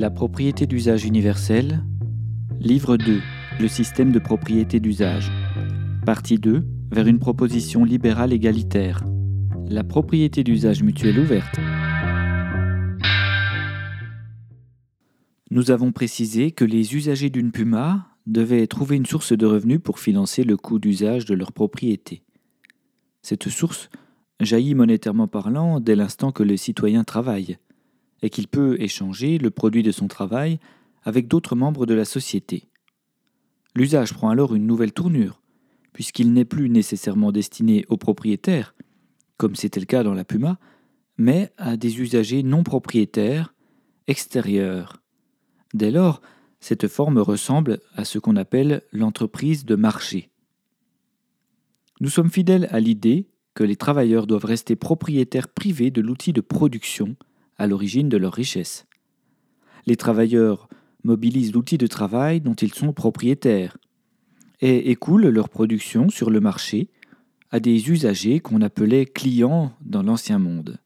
La propriété d'usage universelle. Livre 2. Le système de propriété d'usage. Partie 2. Vers une proposition libérale égalitaire. La propriété d'usage mutuelle ouverte. Nous avons précisé que les usagers d'une Puma devaient trouver une source de revenus pour financer le coût d'usage de leur propriété. Cette source jaillit monétairement parlant dès l'instant que le citoyen travaille, et qu'il peut échanger le produit de son travail avec d'autres membres de la société. L'usage prend alors une nouvelle tournure, puisqu'il n'est plus nécessairement destiné aux propriétaires, comme c'était le cas dans la Puma, mais à des usagers non propriétaires, extérieurs. Dès lors, cette forme ressemble à ce qu'on appelle l'entreprise de marché. Nous sommes fidèles à l'idée que les travailleurs doivent rester propriétaires privés de l'outil de production à l'origine de leur richesse. Les travailleurs mobilisent l'outil de travail dont ils sont propriétaires et écoulent leur production sur le marché à des usagers qu'on appelait clients dans l'ancien monde.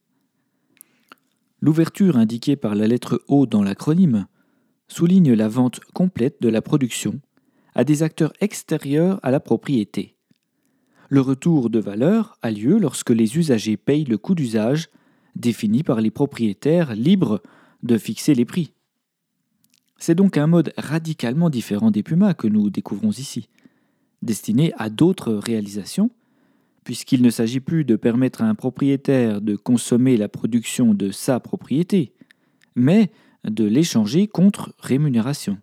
L'ouverture indiquée par la lettre O dans l'acronyme souligne la vente complète de la production à des acteurs extérieurs à la propriété. Le retour de valeur a lieu lorsque les usagers payent le coût d'usage défini par les propriétaires libres de fixer les prix. C'est donc un mode radicalement différent des Pumas que nous découvrons ici, destiné à d'autres réalisations, puisqu'il ne s'agit plus de permettre à un propriétaire de consommer la production de sa propriété, mais de l'échanger contre rémunération.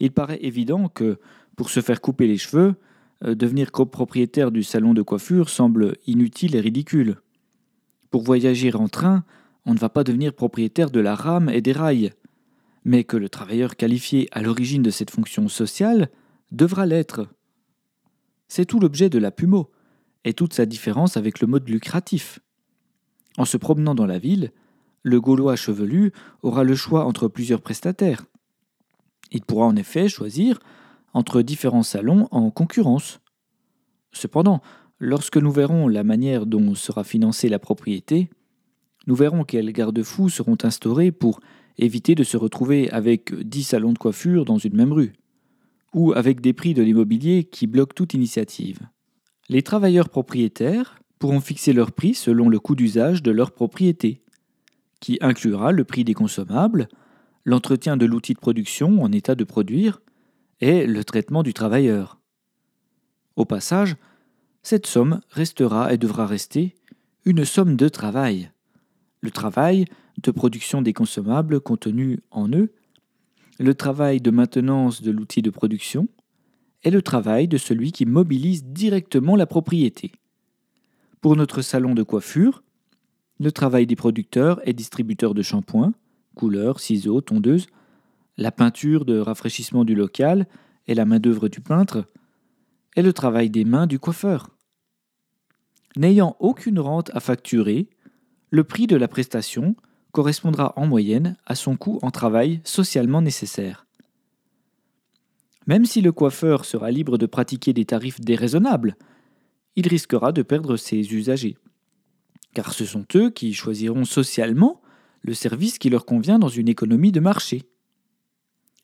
Il paraît évident que, pour se faire couper les cheveux, euh, devenir copropriétaire du salon de coiffure semble inutile et ridicule. Pour voyager en train, on ne va pas devenir propriétaire de la rame et des rails, mais que le travailleur qualifié à l'origine de cette fonction sociale devra l'être. C'est tout l'objet de la PUMO, et toute sa différence avec le mode lucratif. En se promenant dans la ville, le Gaulois chevelu aura le choix entre plusieurs prestataires. Il pourra en effet choisir entre différents salons en concurrence. Cependant, lorsque nous verrons la manière dont sera financée la propriété, nous verrons quels garde-fous seront instaurés pour éviter de se retrouver avec dix salons de coiffure dans une même rue, ou avec des prix de l'immobilier qui bloquent toute initiative. Les travailleurs propriétaires pourront fixer leur prix selon le coût d'usage de leur propriété, qui inclura le prix des consommables, l'entretien de l'outil de production en état de produire, et le traitement du travailleur. Au passage, cette somme restera et devra rester une somme de travail. Le travail de production des consommables contenus en eux, le travail de maintenance de l'outil de production, et le travail de celui qui mobilise directement la propriété. Pour notre salon de coiffure, le travail des producteurs et distributeurs de shampoings, couleurs, ciseaux, tondeuses, la peinture de rafraîchissement du local et la main-d'œuvre du peintre, et le travail des mains du coiffeur. N'ayant aucune rente à facturer, le prix de la prestation correspondra en moyenne à son coût en travail socialement nécessaire. Même si le coiffeur sera libre de pratiquer des tarifs déraisonnables, il risquera de perdre ses usagers, car ce sont eux qui choisiront socialement le service qui leur convient dans une économie de marché.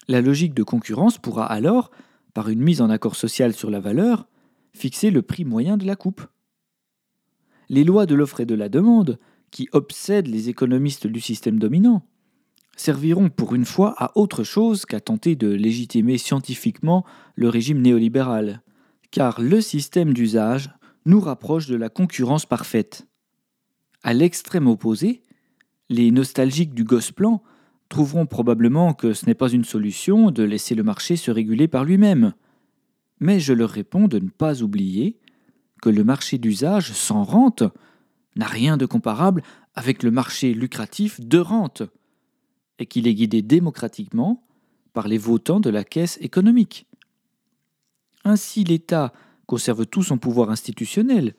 La logique de concurrence pourra alors, par une mise en accord social sur la valeur, fixer le prix moyen de la coupe. Les lois de l'offre et de la demande, qui obsèdent les économistes du système dominant, serviront pour une fois à autre chose qu'à tenter de légitimer scientifiquement le régime néolibéral, car le système d'usage nous rapproche de la concurrence parfaite. À l'extrême opposé, les nostalgiques du Gosplan trouveront probablement que ce n'est pas une solution de laisser le marché se réguler par lui-même. Mais je leur réponds de ne pas oublier que le marché d'usage sans rente n'a rien de comparable avec le marché lucratif de rente, et qu'il est guidé démocratiquement par les votants de la caisse économique. Ainsi l'État conserve tout son pouvoir institutionnel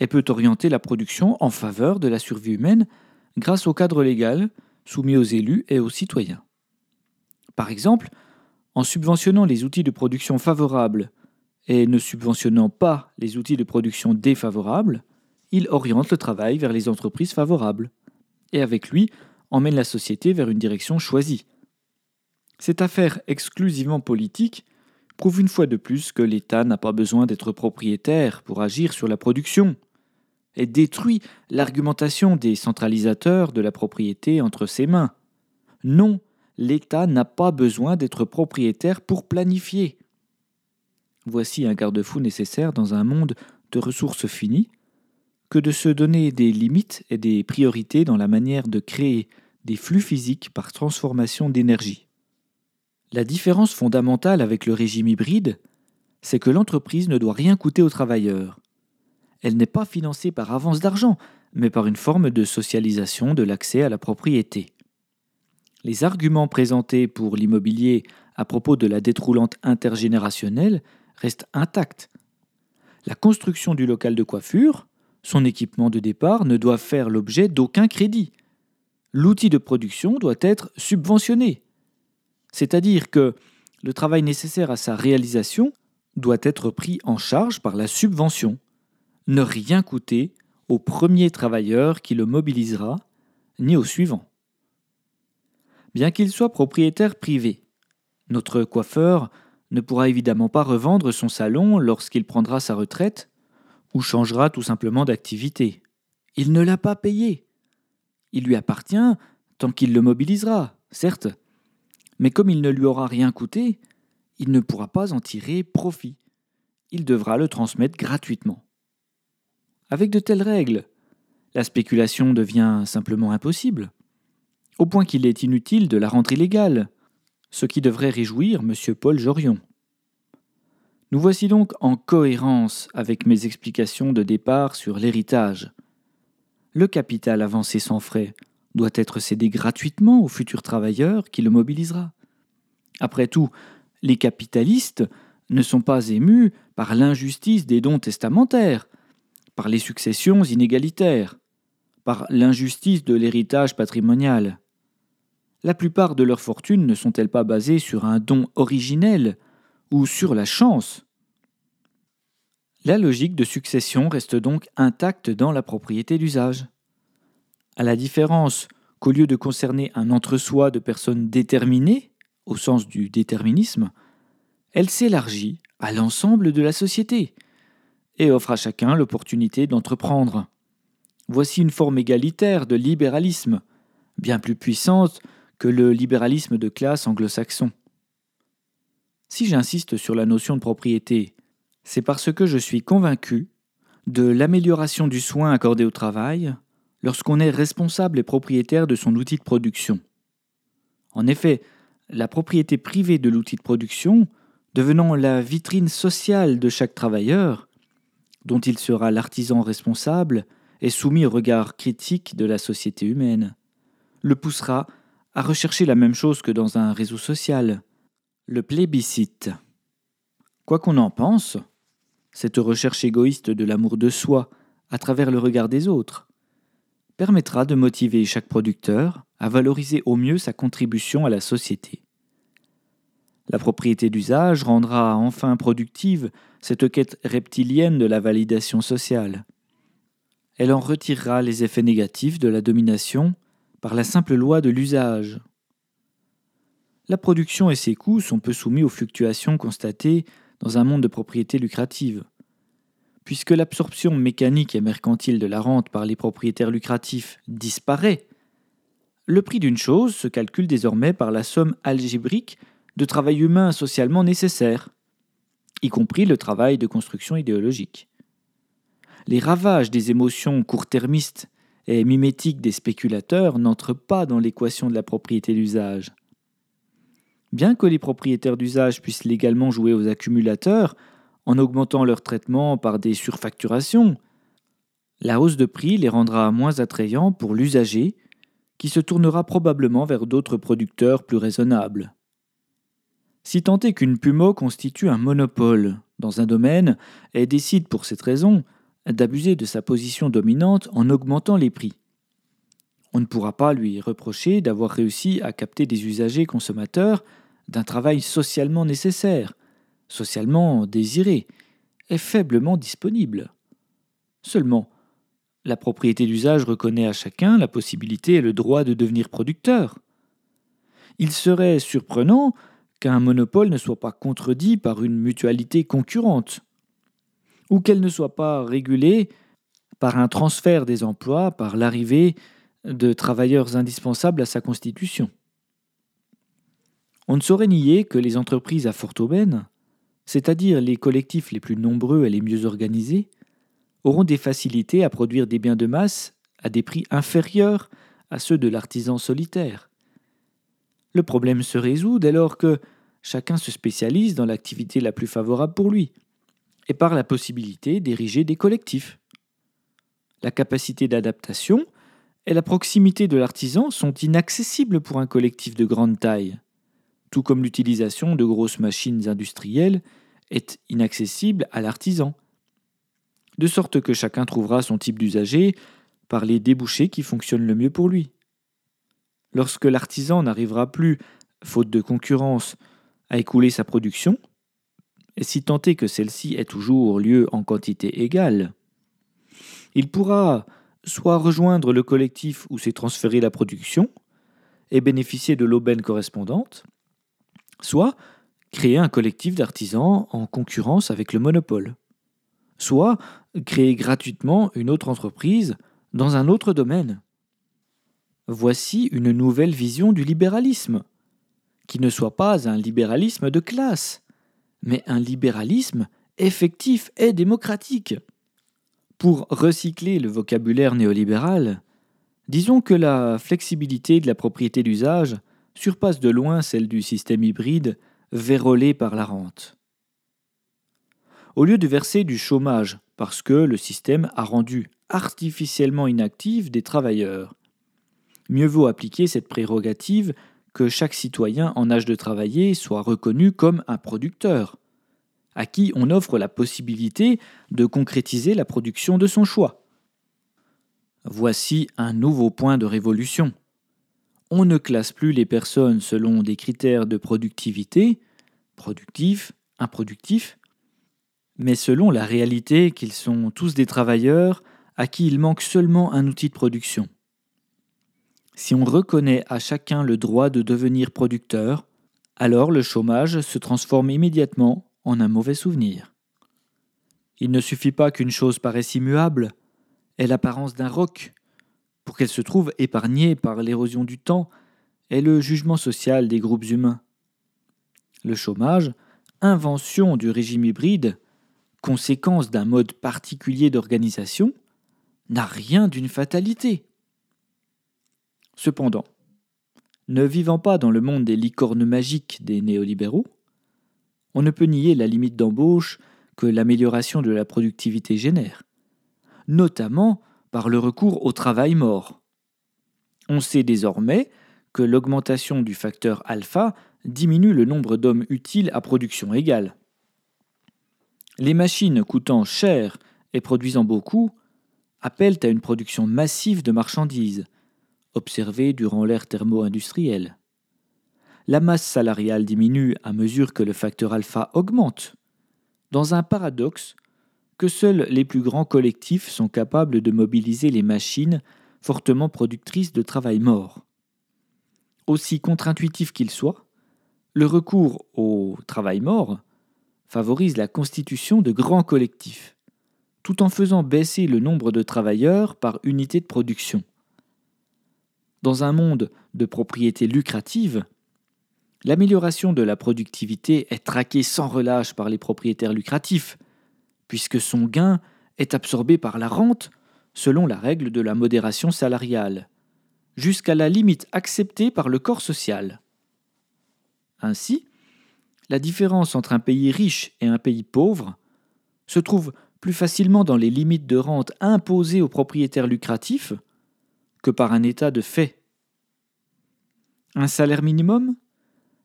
et peut orienter la production en faveur de la survie humaine grâce au cadre légal soumis aux élus et aux citoyens. Par exemple, en subventionnant les outils de production favorables et ne subventionnant pas les outils de production défavorables, il oriente le travail vers les entreprises favorables. Et avec lui, emmène la société vers une direction choisie. Cette affaire exclusivement politique prouve une fois de plus que l'État n'a pas besoin d'être propriétaire pour agir sur la production, et détruit l'argumentation des centralisateurs de la propriété entre ses mains. Non, l'État n'a pas besoin d'être propriétaire pour planifier. Voici un garde-fou nécessaire dans un monde de ressources finies, que de se donner des limites et des priorités dans la manière de créer des flux physiques par transformation d'énergie. La différence fondamentale avec le régime hybride, c'est que l'entreprise ne doit rien coûter aux travailleurs. Elle n'est pas financée par avance d'argent, mais par une forme de socialisation de l'accès à la propriété. Les arguments présentés pour l'immobilier à propos de la dette roulante intergénérationnelle restent intacts. La construction du local de coiffure, son équipement de départ ne doit faire l'objet d'aucun crédit. L'outil de production doit être subventionné. C'est-à-dire que le travail nécessaire à sa réalisation doit être pris en charge par la subvention. Ne rien coûter au premier travailleur qui le mobilisera, ni au suivant. Bien qu'il soit propriétaire privé, notre coiffeur ne pourra évidemment pas revendre son salon lorsqu'il prendra sa retraite ou changera tout simplement d'activité. Il ne l'a pas payé. Il lui appartient tant qu'il le mobilisera, certes, mais comme il ne lui aura rien coûté, il ne pourra pas en tirer profit. Il devra le transmettre gratuitement. Avec de telles règles, la spéculation devient simplement impossible, au point qu'il est inutile de la rendre illégale, ce qui devrait réjouir M. Paul Jorion. Nous voici donc en cohérence avec mes explications de départ sur l'héritage. Le capital avancé sans frais doit être cédé gratuitement au futur travailleur qui le mobilisera. Après tout, les capitalistes ne sont pas émus par l'injustice des dons testamentaires, par les successions inégalitaires, par l'injustice de l'héritage patrimonial. La plupart de leurs fortunes ne sont-elles pas basées sur un don originel ou sur la chance? La logique de succession reste donc intacte dans la propriété d'usage. À la différence qu'au lieu de concerner un entre-soi de personnes déterminées, au sens du déterminisme, elle s'élargit à l'ensemble de la société et offre à chacun l'opportunité d'entreprendre. Voici une forme égalitaire de libéralisme, bien plus puissante que le libéralisme de classe anglo-saxon. Si j'insiste sur la notion de propriété, c'est parce que je suis convaincu de l'amélioration du soin accordé au travail lorsqu'on est responsable et propriétaire de son outil de production. En effet, la propriété privée de l'outil de production, devenant la vitrine sociale de chaque travailleur, dont il sera l'artisan responsable et soumis au regard critique de la société humaine, le poussera à rechercher la même chose que dans un réseau social, le plébiscite. Quoi qu'on en pense, cette recherche égoïste de l'amour de soi à travers le regard des autres permettra de motiver chaque producteur à valoriser au mieux sa contribution à la société. La propriété d'usage rendra enfin productive cette quête reptilienne de la validation sociale. Elle en retirera les effets négatifs de la domination par la simple loi de l'usage la production et ses coûts sont peu soumis aux fluctuations constatées dans un monde de propriété lucrative. Puisque l'absorption mécanique et mercantile de la rente par les propriétaires lucratifs disparaît, le prix d'une chose se calcule désormais par la somme algébrique de travail humain socialement nécessaire, y compris le travail de construction idéologique. Les ravages des émotions court-termistes et mimétiques des spéculateurs n'entrent pas dans l'équation de la propriété d'usage. Bien que les propriétaires d'usage puissent légalement jouer aux accumulateurs en augmentant leur traitement par des surfacturations, la hausse de prix les rendra moins attrayants pour l'usager qui se tournera probablement vers d'autres producteurs plus raisonnables. Si tant est qu'une Pumo constitue un monopole dans un domaine et décide pour cette raison d'abuser de sa position dominante en augmentant les prix. On ne pourra pas lui reprocher d'avoir réussi à capter des usagers consommateurs d'un travail socialement nécessaire, socialement désiré, et faiblement disponible. Seulement, la propriété d'usage reconnaît à chacun la possibilité et le droit de devenir producteur. Il serait surprenant qu'un monopole ne soit pas contredit par une mutualité concurrente, ou qu'elle ne soit pas régulée par un transfert des emplois, par l'arrivée de travailleurs indispensables à sa constitution. On ne saurait nier que les entreprises à forte aubaine, c'est-à-dire les collectifs les plus nombreux et les mieux organisés, auront des facilités à produire des biens de masse à des prix inférieurs à ceux de l'artisan solitaire. Le problème se résout dès lors que chacun se spécialise dans l'activité la plus favorable pour lui, et par la possibilité d'ériger des collectifs. La capacité d'adaptation et la proximité de l'artisan sont inaccessibles pour un collectif de grande taille, tout comme l'utilisation de grosses machines industrielles est inaccessible à l'artisan, de sorte que chacun trouvera son type d'usager par les débouchés qui fonctionnent le mieux pour lui. Lorsque l'artisan n'arrivera plus, faute de concurrence, à écouler sa production, et si tant est que celle-ci ait toujours lieu en quantité égale, il pourra soit rejoindre le collectif où s'est transférée la production et bénéficier de l'aubaine correspondante, soit créer un collectif d'artisans en concurrence avec le monopole, soit créer gratuitement une autre entreprise dans un autre domaine. Voici une nouvelle vision du libéralisme, qui ne soit pas un libéralisme de classe, mais un libéralisme effectif et démocratique. Pour recycler le vocabulaire néolibéral, disons que la flexibilité de la propriété d'usage surpasse de loin celle du système hybride vérolé par la rente. Au lieu de verser du chômage parce que le système a rendu artificiellement inactifs des travailleurs, mieux vaut appliquer cette prérogative que chaque citoyen en âge de travailler soit reconnu comme un producteur, à qui on offre la possibilité de concrétiser la production de son choix. Voici un nouveau point de révolution. On ne classe plus les personnes selon des critères de productivité, productif, improductif, mais selon la réalité qu'ils sont tous des travailleurs à qui il manque seulement un outil de production. Si on reconnaît à chacun le droit de devenir producteur, alors le chômage se transforme immédiatement en un mauvais souvenir. Il ne suffit pas qu'une chose paraisse immuable, ait l'apparence d'un roc, pour qu'elle se trouve épargnée par l'érosion du temps et le jugement social des groupes humains. Le chômage, invention du régime hybride, conséquence d'un mode particulier d'organisation, n'a rien d'une fatalité. Cependant, ne vivant pas dans le monde des licornes magiques des néolibéraux, on ne peut nier la limite d'embauche que l'amélioration de la productivité génère, notamment par le recours au travail mort. On sait désormais que l'augmentation du facteur alpha diminue le nombre d'hommes utiles à production égale. Les machines coûtant cher et produisant beaucoup appellent à une production massive de marchandises, observée durant l'ère thermo-industrielle. La masse salariale diminue à mesure que le facteur alpha augmente, dans un paradoxe que seuls les plus grands collectifs sont capables de mobiliser les machines fortement productrices de travail mort. Aussi contre-intuitif qu'il soit, le recours au travail mort favorise la constitution de grands collectifs, tout en faisant baisser le nombre de travailleurs par unité de production. Dans un monde de propriété lucrative, l'amélioration de la productivité est traquée sans relâche par les propriétaires lucratifs, puisque son gain est absorbé par la rente selon la règle de la modération salariale, jusqu'à la limite acceptée par le corps social. Ainsi, la différence entre un pays riche et un pays pauvre se trouve plus facilement dans les limites de rente imposées aux propriétaires lucratifs par un état de fait. Un salaire minimum,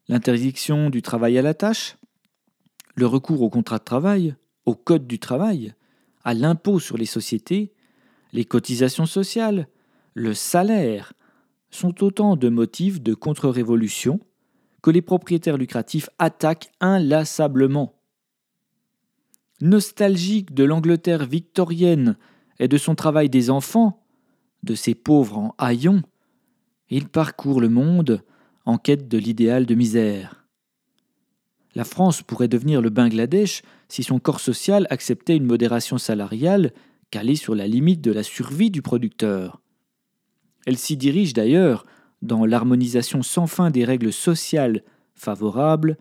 l'interdiction du travail à la tâche, le recours au contrat de travail, au code du travail, à l'impôt sur les sociétés, les cotisations sociales, le salaire, sont autant de motifs de contre-révolution que les propriétaires lucratifs attaquent inlassablement. Nostalgiques de l'Angleterre victorienne et de son travail des enfants, de ces pauvres en haillons, il parcourt le monde en quête de l'idéal de misère. La France pourrait devenir le Bangladesh si son corps social acceptait une modération salariale calée sur la limite de la survie du producteur. Elle s'y dirige d'ailleurs dans l'harmonisation sans fin des règles sociales favorables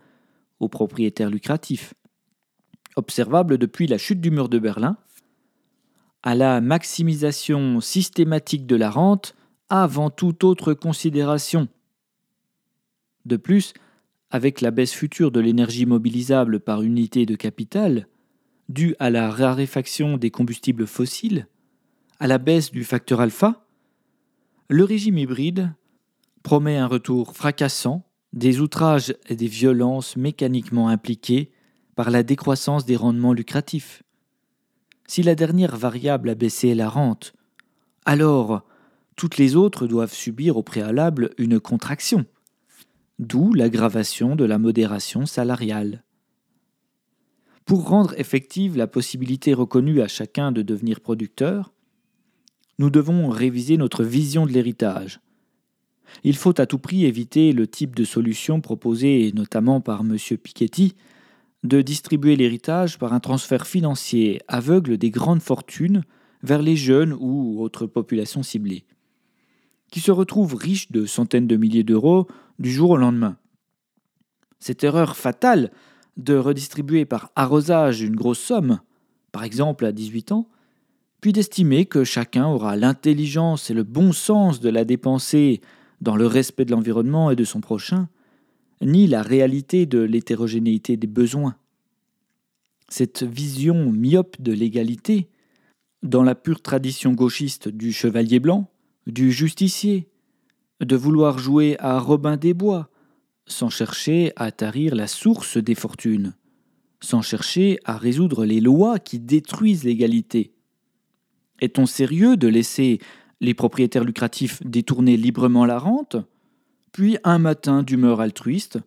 aux propriétaires lucratifs, observable depuis la chute du mur de Berlin, à la maximisation systématique de la rente avant toute autre considération. De plus, avec la baisse future de l'énergie mobilisable par unité de capital, due à la raréfaction des combustibles fossiles, à la baisse du facteur alpha, le régime hybride promet un retour fracassant des outrages et des violences mécaniquement impliquées par la décroissance des rendements lucratifs. Si la dernière variable a baissé la rente, alors toutes les autres doivent subir au préalable une contraction, d'où l'aggravation de la modération salariale. Pour rendre effective la possibilité reconnue à chacun de devenir producteur, nous devons réviser notre vision de l'héritage. Il faut à tout prix éviter le type de solution proposée notamment par M. Piketty de distribuer l'héritage par un transfert financier aveugle des grandes fortunes vers les jeunes ou autres populations ciblées, qui se retrouvent riches de centaines de milliers d'euros du jour au lendemain. Cette erreur fatale de redistribuer par arrosage une grosse somme, par exemple à 18 ans, puis d'estimer que chacun aura l'intelligence et le bon sens de la dépenser dans le respect de l'environnement et de son prochain, ni la réalité de l'hétérogénéité des besoins. Cette vision myope de l'égalité, dans la pure tradition gauchiste du chevalier blanc, du justicier, de vouloir jouer à Robin des Bois, sans chercher à tarir la source des fortunes, sans chercher à résoudre les lois qui détruisent l'égalité. Est-on sérieux de laisser les propriétaires lucratifs détourner librement la rente, puis un matin d'humeur altruiste,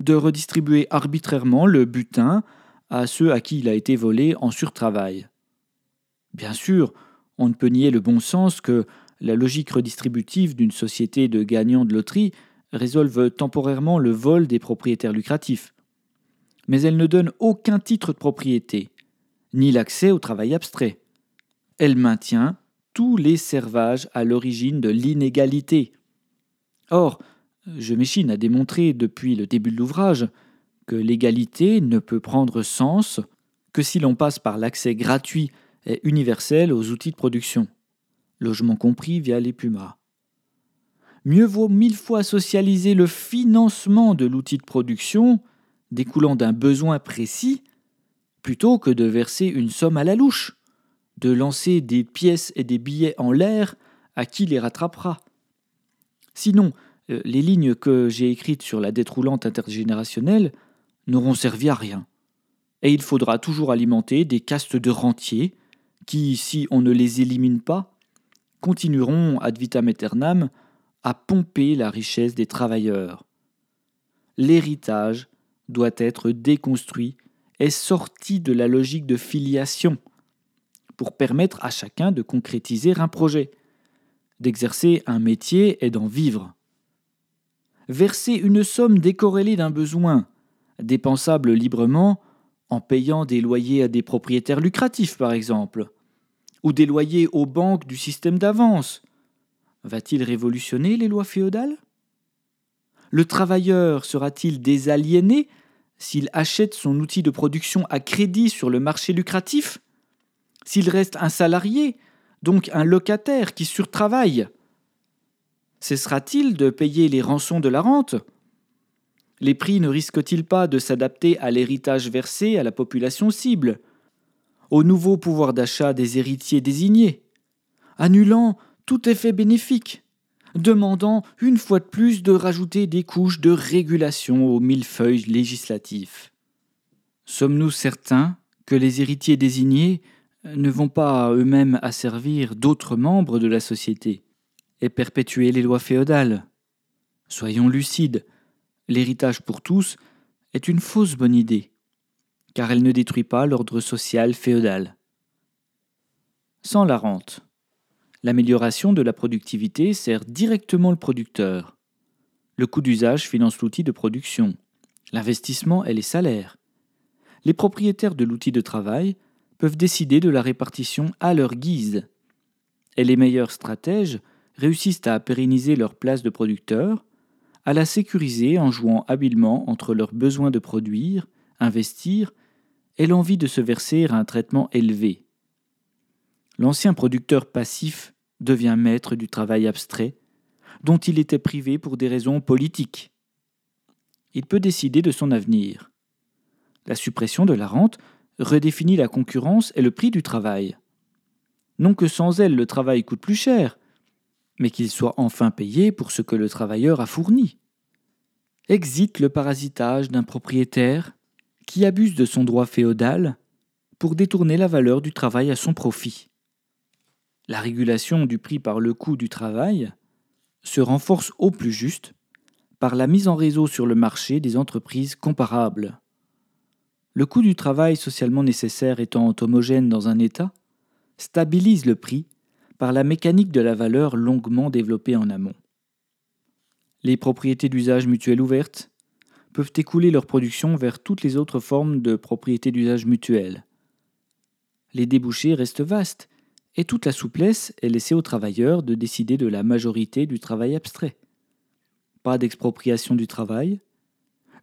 de redistribuer arbitrairement le butin à ceux à qui il a été volé en surtravail. Bien sûr, on ne peut nier le bon sens que la logique redistributive d'une société de gagnants de loterie résolve temporairement le vol des propriétaires lucratifs. Mais elle ne donne aucun titre de propriété, ni l'accès au travail abstrait. Elle maintient tous les servages à l'origine de l'inégalité. Or, je m'échine à démontrer depuis le début de l'ouvrage que l'égalité ne peut prendre sens que si l'on passe par l'accès gratuit et universel aux outils de production, logement compris via les PUMA. Mieux vaut mille fois socialiser le financement de l'outil de production découlant d'un besoin précis plutôt que de verser une somme à la louche de lancer des pièces et des billets en l'air à qui les rattrapera. Sinon, les lignes que j'ai écrites sur la dette roulante intergénérationnelle n'auront servi à rien. Et il faudra toujours alimenter des castes de rentiers qui, si on ne les élimine pas, continueront ad vitam aeternam à pomper la richesse des travailleurs. L'héritage doit être déconstruit et sorti de la logique de filiation pour permettre à chacun de concrétiser un projet, d'exercer un métier et d'en vivre. Verser une somme décorrélée d'un besoin, dépensable librement, en payant des loyers à des propriétaires lucratifs par exemple, ou des loyers aux banques du système d'avance, va-t-il révolutionner les lois féodales? Le travailleur sera-t-il désaliéné s'il achète son outil de production à crédit sur le marché lucratif? S'il reste un salarié, donc un locataire qui surtravaille, cessera-t-il de payer les rançons de la rente? Les prix ne risquent-ils pas de s'adapter à l'héritage versé à la population cible, au nouveau pouvoir d'achat des héritiers désignés, annulant tout effet bénéfique, demandant une fois de plus de rajouter des couches de régulation aux millefeuilles législatifs Sommes-nous certains que les héritiers désignés ne vont pas eux-mêmes asservir d'autres membres de la société? Et perpétuer les lois féodales. Soyons lucides, l'héritage pour tous est une fausse bonne idée, car elle ne détruit pas l'ordre social féodal. sans la rente. L'amélioration de la productivité sert directement le producteur. Le coût d'usage finance l'outil de production. L'investissement et les salaires. Les propriétaires de l'outil de travail peuvent décider de la répartition à leur guise. Et les meilleurs stratèges réussissent à pérenniser leur place de producteur, à la sécuriser en jouant habilement entre leurs besoins de produire, investir et l'envie de se verser à un traitement élevé. L'ancien producteur passif devient maître du travail abstrait, dont il était privé pour des raisons politiques. Il peut décider de son avenir. La suppression de la rente redéfinit la concurrence et le prix du travail. Non que sans elle le travail coûte plus cher, mais qu'il soit enfin payé pour ce que le travailleur a fourni. Exit le parasitage d'un propriétaire qui abuse de son droit féodal pour détourner la valeur du travail à son profit. La régulation du prix par le coût du travail se renforce au plus juste par la mise en réseau sur le marché des entreprises comparables. Le coût du travail socialement nécessaire étant homogène dans un État, stabilise le prix par la mécanique de la valeur longuement développée en amont. Les propriétés d'usage mutuel ouvertes peuvent écouler leur production vers toutes les autres formes de propriétés d'usage mutuel. Les débouchés restent vastes et toute la souplesse est laissée aux travailleurs de décider de la majorité du travail abstrait. Pas d'expropriation du travail,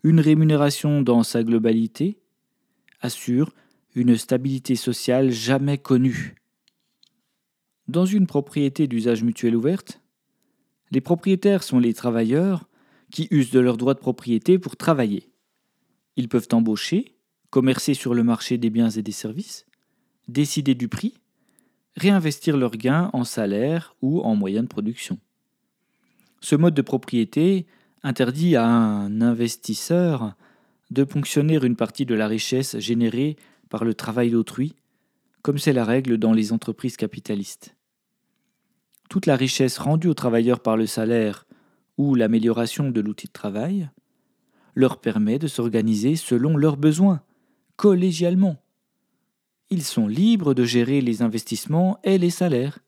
une rémunération dans sa globalité assure une stabilité sociale jamais connue. Dans une propriété d'usage mutuel ouverte, les propriétaires sont les travailleurs qui usent de leurs droits de propriété pour travailler. Ils peuvent embaucher, commercer sur le marché des biens et des services, décider du prix, réinvestir leurs gains en salaire ou en moyens de production. Ce mode de propriété interdit à un investisseur de ponctionner une partie de la richesse générée par le travail d'autrui, comme c'est la règle dans les entreprises capitalistes toute la richesse rendue aux travailleurs par le salaire ou l'amélioration de l'outil de travail leur permet de s'organiser selon leurs besoins, collégialement. Ils sont libres de gérer les investissements et les salaires.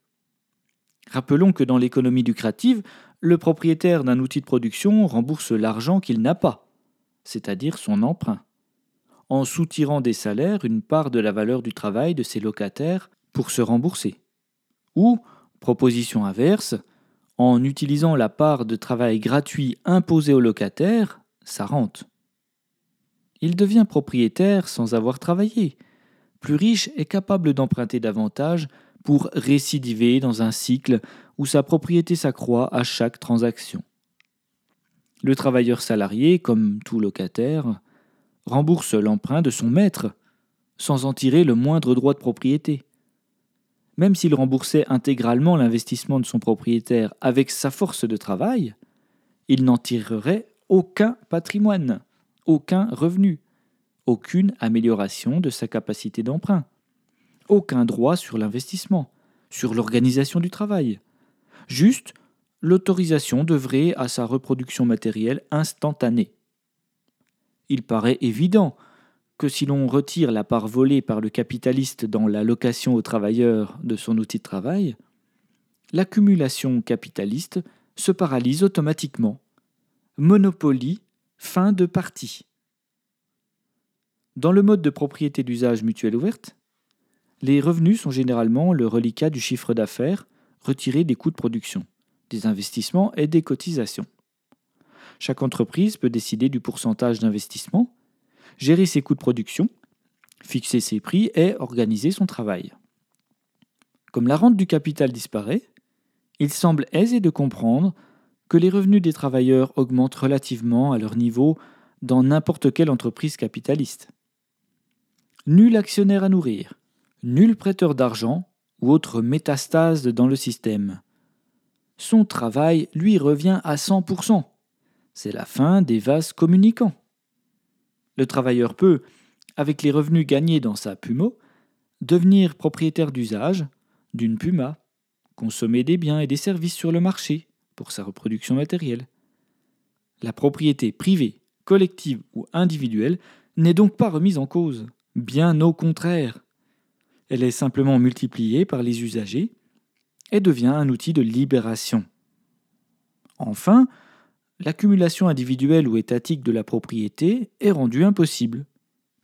Rappelons que dans l'économie lucrative, le propriétaire d'un outil de production rembourse l'argent qu'il n'a pas, c'est-à-dire son emprunt, en soutirant des salaires une part de la valeur du travail de ses locataires pour se rembourser, ou Proposition inverse, en utilisant la part de travail gratuit imposée au locataire, ça rente. Il devient propriétaire sans avoir travaillé, plus riche et capable d'emprunter davantage pour récidiver dans un cycle où sa propriété s'accroît à chaque transaction. Le travailleur salarié, comme tout locataire, rembourse l'emprunt de son maître, sans en tirer le moindre droit de propriété. Même s'il remboursait intégralement l'investissement de son propriétaire avec sa force de travail, il n'en tirerait aucun patrimoine, aucun revenu, aucune amélioration de sa capacité d'emprunt, aucun droit sur l'investissement, sur l'organisation du travail, juste l'autorisation d'œuvrer à sa reproduction matérielle instantanée. Il paraît évident si l'on retire la part volée par le capitaliste dans la location aux travailleurs de son outil de travail, l'accumulation capitaliste se paralyse automatiquement. Monopoly, fin de partie. Dans le mode de propriété d'usage mutuel ouverte, les revenus sont généralement le reliquat du chiffre d'affaires retiré des coûts de production, des investissements et des cotisations. Chaque entreprise peut décider du pourcentage d'investissement gérer ses coûts de production, fixer ses prix et organiser son travail. Comme la rente du capital disparaît, il semble aisé de comprendre que les revenus des travailleurs augmentent relativement à leur niveau dans n'importe quelle entreprise capitaliste. Nul actionnaire à nourrir, nul prêteur d'argent ou autre métastase dans le système. Son travail lui revient à 100%. C'est la fin des vases communicants. Le travailleur peut, avec les revenus gagnés dans sa Pumo, devenir propriétaire d'usage d'une Puma, consommer des biens et des services sur le marché pour sa reproduction matérielle. La propriété privée, collective ou individuelle n'est donc pas remise en cause, bien au contraire. Elle est simplement multipliée par les usagers et devient un outil de libération. Enfin, l'accumulation individuelle ou étatique de la propriété est rendue impossible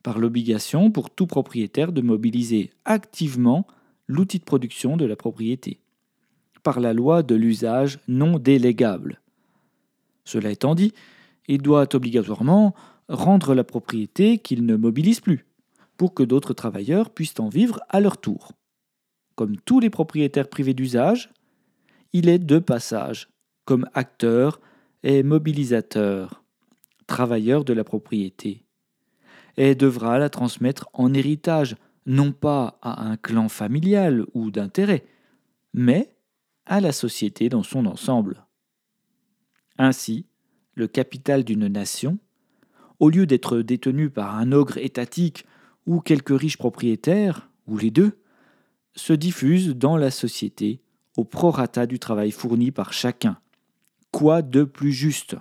par l'obligation pour tout propriétaire de mobiliser activement l'outil de production de la propriété, par la loi de l'usage non délégable. Cela étant dit, il doit obligatoirement rendre la propriété qu'il ne mobilise plus, pour que d'autres travailleurs puissent en vivre à leur tour. Comme tous les propriétaires privés d'usage, il est de passage, comme acteur et mobilisateur, travailleur de la propriété, et devra la transmettre en héritage, non pas à un clan familial ou d'intérêt, mais à la société dans son ensemble. Ainsi, le capital d'une nation, au lieu d'être détenu par un ogre étatique ou quelques riches propriétaires, ou les deux, se diffuse dans la société au prorata du travail fourni par chacun. Quoi de plus juste?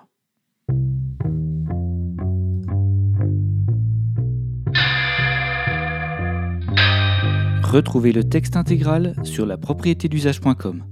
Retrouvez le texte intégral sur la propriété d'usage.com.